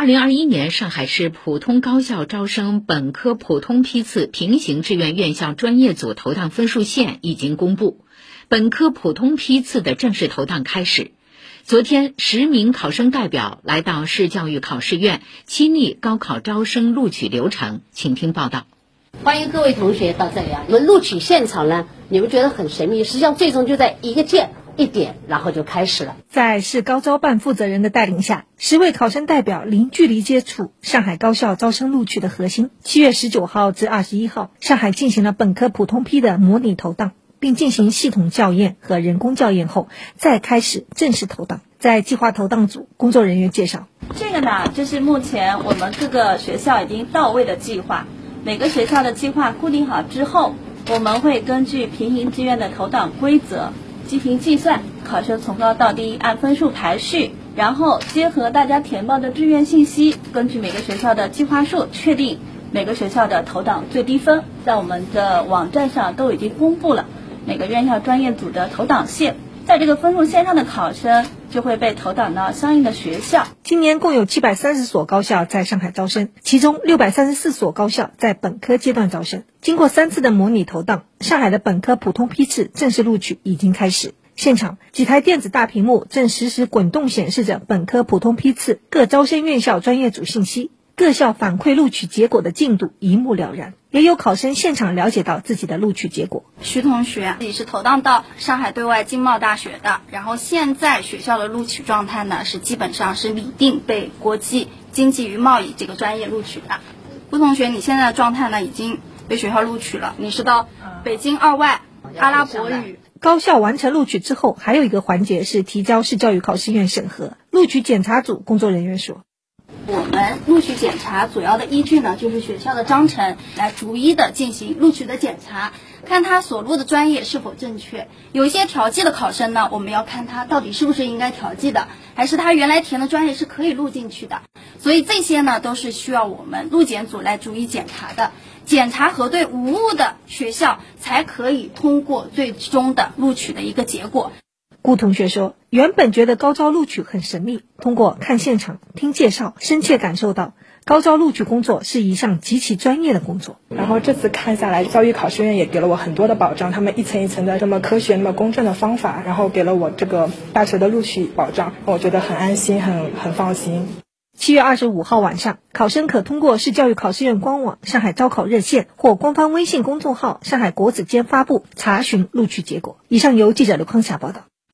二零二一年上海市普通高校招生本科普通批次平行志愿院校专业组投档分数线已经公布，本科普通批次的正式投档开始。昨天，十名考生代表来到市教育考试院亲历高考招生录取流程，请听报道。欢迎各位同学到这里啊！我们录取现场呢，你们觉得很神秘，实际上最终就在一个键。一点，然后就开始了。在市高招办负责人的带领下，十位考生代表零距离接触上海高校招生录取的核心。七月十九号至二十一号，上海进行了本科普通批的模拟投档，并进行系统校验和人工校验后，再开始正式投档。在计划投档组，工作人员介绍：这个呢，就是目前我们各个学校已经到位的计划。每个学校的计划固定好之后，我们会根据平行志愿的投档规则。进行计算，考生从高到低按分数排序，然后结合大家填报的志愿信息，根据每个学校的计划数确定每个学校的投档最低分。在我们的网站上都已经公布了每个院校专业组的投档线，在这个分数线上的考生就会被投档到相应的学校。今年共有七百三十所高校在上海招生，其中六百三十四所高校在本科阶段招生。经过三次的模拟投档，上海的本科普通批次正式录取已经开始。现场几台电子大屏幕正实时滚动显示着本科普通批次各招生院校专业组信息，各校反馈录取结果的进度一目了然。也有考生现场了解到自己的录取结果。徐同学自己是投档到上海对外经贸大学的，然后现在学校的录取状态呢是基本上是拟定被国际经济与贸易这个专业录取的。吴同学，你现在的状态呢已经。被学校录取了，你是到北京二外阿拉伯语高校完成录取之后，还有一个环节是提交市教育考试院审核。录取检查组工作人员说。我们录取检查主要的依据呢，就是学校的章程，来逐一的进行录取的检查，看他所录的专业是否正确。有一些调剂的考生呢，我们要看他到底是不是应该调剂的，还是他原来填的专业是可以录进去的。所以这些呢，都是需要我们录检组来逐一检查的，检查核对无误的学校，才可以通过最终的录取的一个结果。顾同学说：“原本觉得高招录取很神秘，通过看现场、听介绍，深切感受到高招录取工作是一项极其专业的工作。然后这次看下来，教育考试院也给了我很多的保障，他们一层一层的这么科学、那么公正的方法，然后给了我这个大学的录取保障，我觉得很安心、很很放心。”七月二十五号晚上，考生可通过市教育考试院官网、上海招考热线或官方微信公众号“上海国子监”发布查询录取结果。以上由记者刘康霞报道。